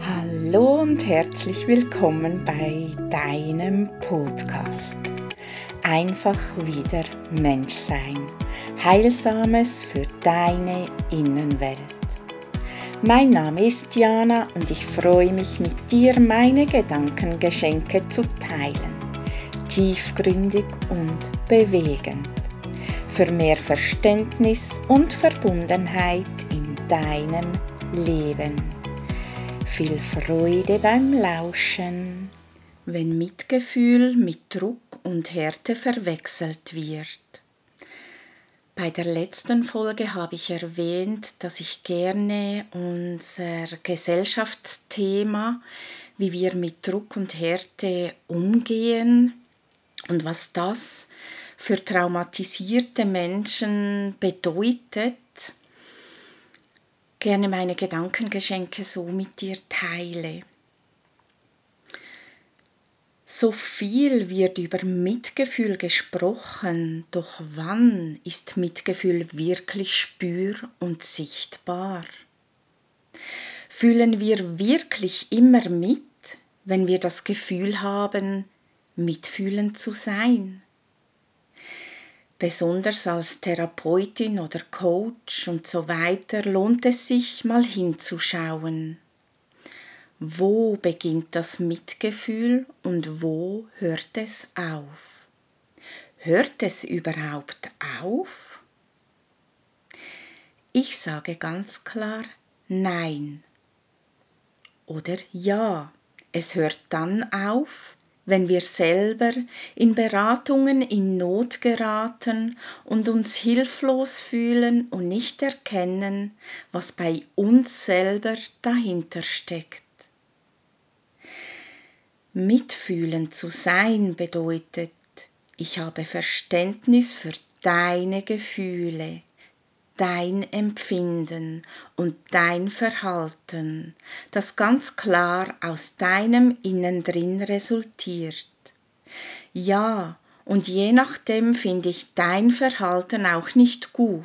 Hallo und herzlich willkommen bei deinem Podcast. Einfach wieder Mensch sein. Heilsames für deine Innenwelt. Mein Name ist Jana und ich freue mich mit dir meine Gedankengeschenke zu teilen. Tiefgründig und bewegend. Für mehr Verständnis und Verbundenheit in deinem Leben. Viel Freude beim Lauschen, wenn Mitgefühl mit Druck und Härte verwechselt wird. Bei der letzten Folge habe ich erwähnt, dass ich gerne unser Gesellschaftsthema, wie wir mit Druck und Härte umgehen und was das für traumatisierte Menschen bedeutet, gerne meine Gedankengeschenke so mit dir teile. So viel wird über Mitgefühl gesprochen, doch wann ist Mitgefühl wirklich spür und sichtbar? Fühlen wir wirklich immer mit, wenn wir das Gefühl haben, mitfühlend zu sein? Besonders als Therapeutin oder Coach und so weiter lohnt es sich mal hinzuschauen wo beginnt das Mitgefühl und wo hört es auf? Hört es überhaupt auf? Ich sage ganz klar Nein oder Ja. Es hört dann auf, wenn wir selber in Beratungen in Not geraten und uns hilflos fühlen und nicht erkennen, was bei uns selber dahinter steckt. Mitfühlend zu sein bedeutet, ich habe Verständnis für deine Gefühle, dein Empfinden und dein Verhalten, das ganz klar aus deinem Innen drin resultiert. Ja, und je nachdem finde ich dein Verhalten auch nicht gut,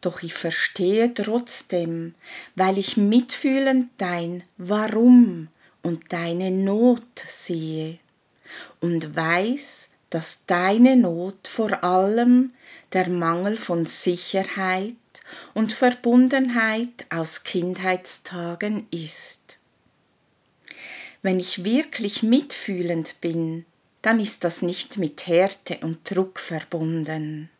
doch ich verstehe trotzdem, weil ich mitfühlend dein Warum und deine Not sehe und weiß, dass deine Not vor allem der Mangel von Sicherheit und Verbundenheit aus Kindheitstagen ist. Wenn ich wirklich mitfühlend bin, dann ist das nicht mit Härte und Druck verbunden.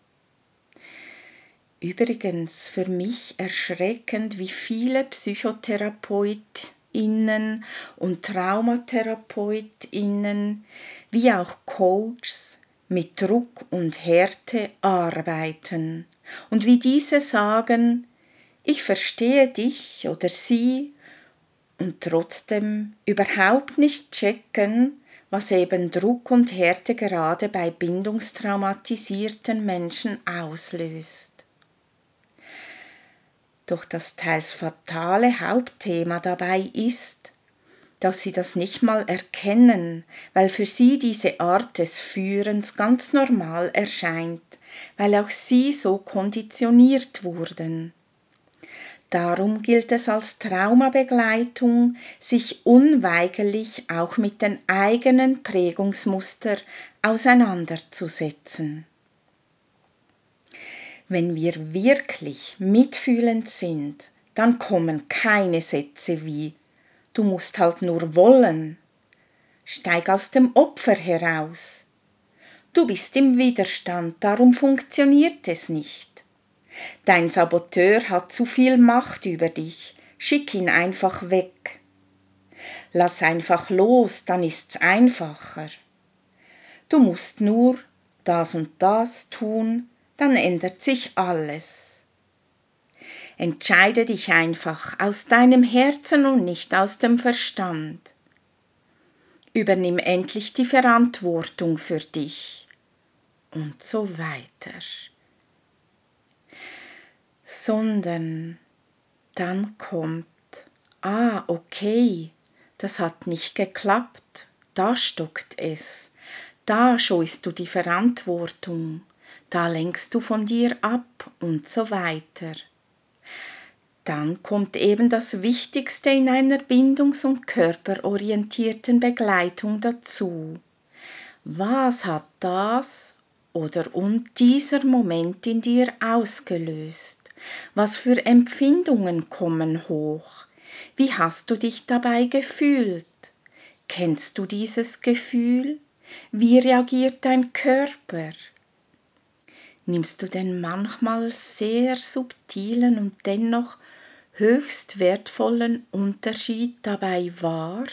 Übrigens für mich erschreckend, wie viele Psychotherapeuten Innen und TraumatherapeutInnen wie auch Coaches mit Druck und Härte arbeiten und wie diese sagen, ich verstehe dich oder sie und trotzdem überhaupt nicht checken, was eben Druck und Härte gerade bei bindungstraumatisierten Menschen auslöst. Doch das teils fatale Hauptthema dabei ist, dass sie das nicht mal erkennen, weil für sie diese Art des Führens ganz normal erscheint, weil auch sie so konditioniert wurden. Darum gilt es als Traumabegleitung, sich unweigerlich auch mit den eigenen Prägungsmuster auseinanderzusetzen. Wenn wir wirklich mitfühlend sind, dann kommen keine Sätze wie Du musst halt nur wollen. Steig aus dem Opfer heraus. Du bist im Widerstand, darum funktioniert es nicht. Dein Saboteur hat zu viel Macht über dich, schick ihn einfach weg. Lass einfach los, dann ist's einfacher. Du musst nur das und das tun, dann ändert sich alles. Entscheide dich einfach aus deinem Herzen und nicht aus dem Verstand. Übernimm endlich die Verantwortung für dich und so weiter. Sondern dann kommt, ah, okay, das hat nicht geklappt, da stockt es, da scheust du die Verantwortung da lenkst du von dir ab und so weiter. dann kommt eben das Wichtigste in einer bindungs- und körperorientierten Begleitung dazu. Was hat das oder und dieser Moment in dir ausgelöst? Was für Empfindungen kommen hoch? Wie hast du dich dabei gefühlt? Kennst du dieses Gefühl? Wie reagiert dein Körper? Nimmst du den manchmal sehr subtilen und dennoch höchst wertvollen Unterschied dabei wahr?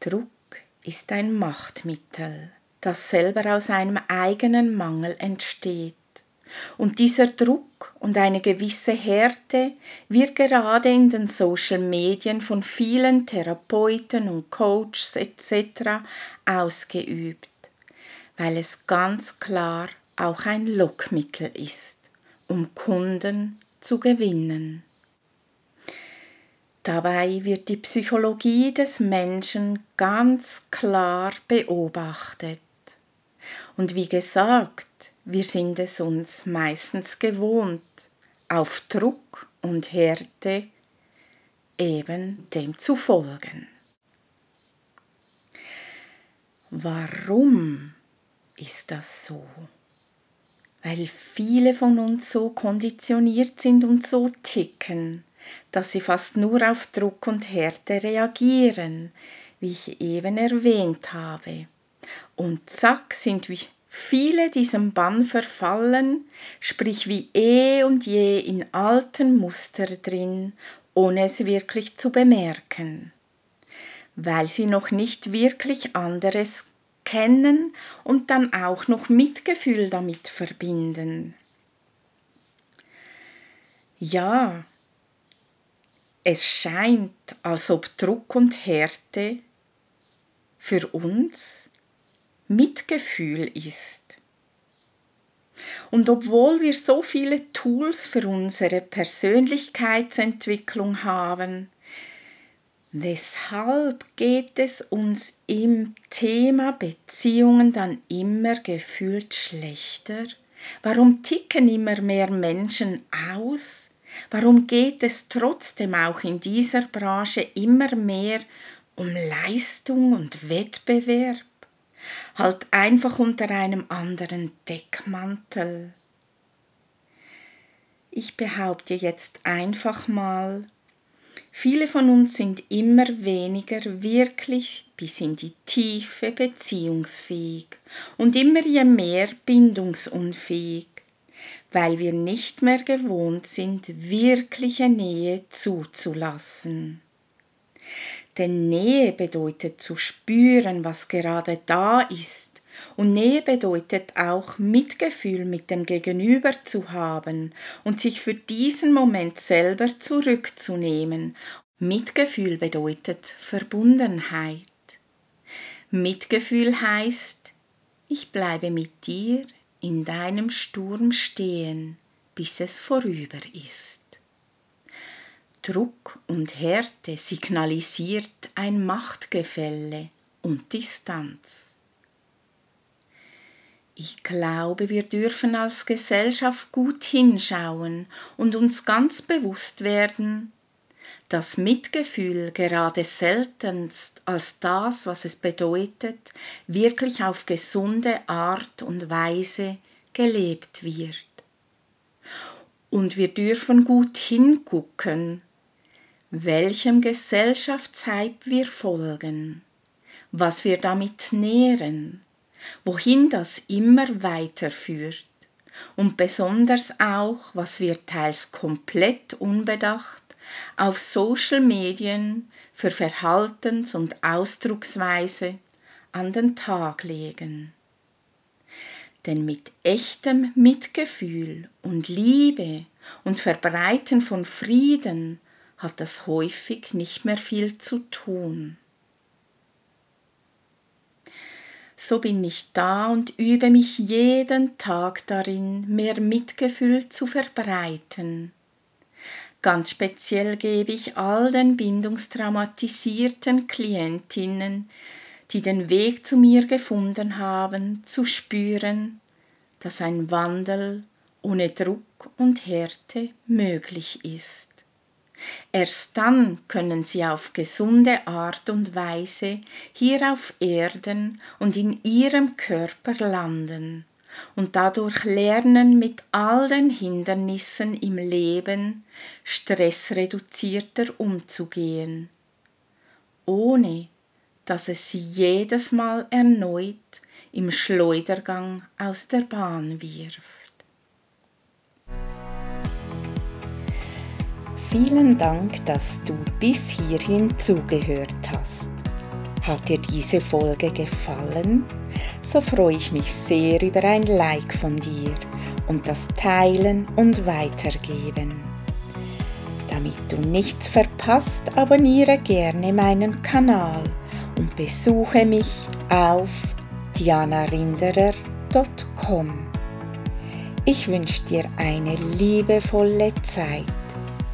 Druck ist ein Machtmittel, das selber aus einem eigenen Mangel entsteht. Und dieser Druck und eine gewisse Härte wird gerade in den Social Medien von vielen Therapeuten und Coaches etc. ausgeübt, weil es ganz klar auch ein Lockmittel ist, um Kunden zu gewinnen. Dabei wird die Psychologie des Menschen ganz klar beobachtet. Und wie gesagt, wir sind es uns meistens gewohnt, auf Druck und Härte eben dem zu folgen. Warum ist das so? Weil viele von uns so konditioniert sind und so ticken, dass sie fast nur auf Druck und Härte reagieren, wie ich eben erwähnt habe. Und zack sind wir viele diesem Bann verfallen, sprich wie eh und je in alten Muster drin, ohne es wirklich zu bemerken, weil sie noch nicht wirklich anderes kennen und dann auch noch Mitgefühl damit verbinden. Ja, es scheint, als ob Druck und Härte für uns Mitgefühl ist. Und obwohl wir so viele Tools für unsere Persönlichkeitsentwicklung haben, weshalb geht es uns im Thema Beziehungen dann immer gefühlt schlechter? Warum ticken immer mehr Menschen aus? Warum geht es trotzdem auch in dieser Branche immer mehr um Leistung und Wettbewerb? halt einfach unter einem anderen Deckmantel. Ich behaupte jetzt einfach mal, viele von uns sind immer weniger wirklich bis in die Tiefe beziehungsfähig und immer je mehr bindungsunfähig, weil wir nicht mehr gewohnt sind, wirkliche Nähe zuzulassen. Denn Nähe bedeutet zu spüren, was gerade da ist. Und Nähe bedeutet auch Mitgefühl mit dem Gegenüber zu haben und sich für diesen Moment selber zurückzunehmen. Mitgefühl bedeutet Verbundenheit. Mitgefühl heißt, ich bleibe mit dir in deinem Sturm stehen, bis es vorüber ist. Druck und Härte signalisiert ein Machtgefälle und Distanz. Ich glaube, wir dürfen als Gesellschaft gut hinschauen und uns ganz bewusst werden, dass Mitgefühl gerade seltenst als das, was es bedeutet, wirklich auf gesunde Art und Weise gelebt wird. Und wir dürfen gut hingucken, welchem Gesellschaftshype wir folgen, was wir damit nähren, wohin das immer weiterführt und besonders auch, was wir teils komplett unbedacht auf Social Medien für Verhaltens- und Ausdrucksweise an den Tag legen. Denn mit echtem Mitgefühl und Liebe und Verbreiten von Frieden hat das häufig nicht mehr viel zu tun. So bin ich da und übe mich jeden Tag darin, mehr Mitgefühl zu verbreiten. Ganz speziell gebe ich all den bindungstraumatisierten Klientinnen, die den Weg zu mir gefunden haben, zu spüren, dass ein Wandel ohne Druck und Härte möglich ist. Erst dann können sie auf gesunde Art und Weise hier auf Erden und in ihrem Körper landen und dadurch lernen, mit all den Hindernissen im Leben stressreduzierter umzugehen, ohne dass es sie jedes Mal erneut im Schleudergang aus der Bahn wirft. Vielen Dank, dass du bis hierhin zugehört hast. Hat dir diese Folge gefallen? So freue ich mich sehr über ein Like von dir und das Teilen und Weitergeben. Damit du nichts verpasst, abonniere gerne meinen Kanal und besuche mich auf dianarinderer.com. Ich wünsche dir eine liebevolle Zeit.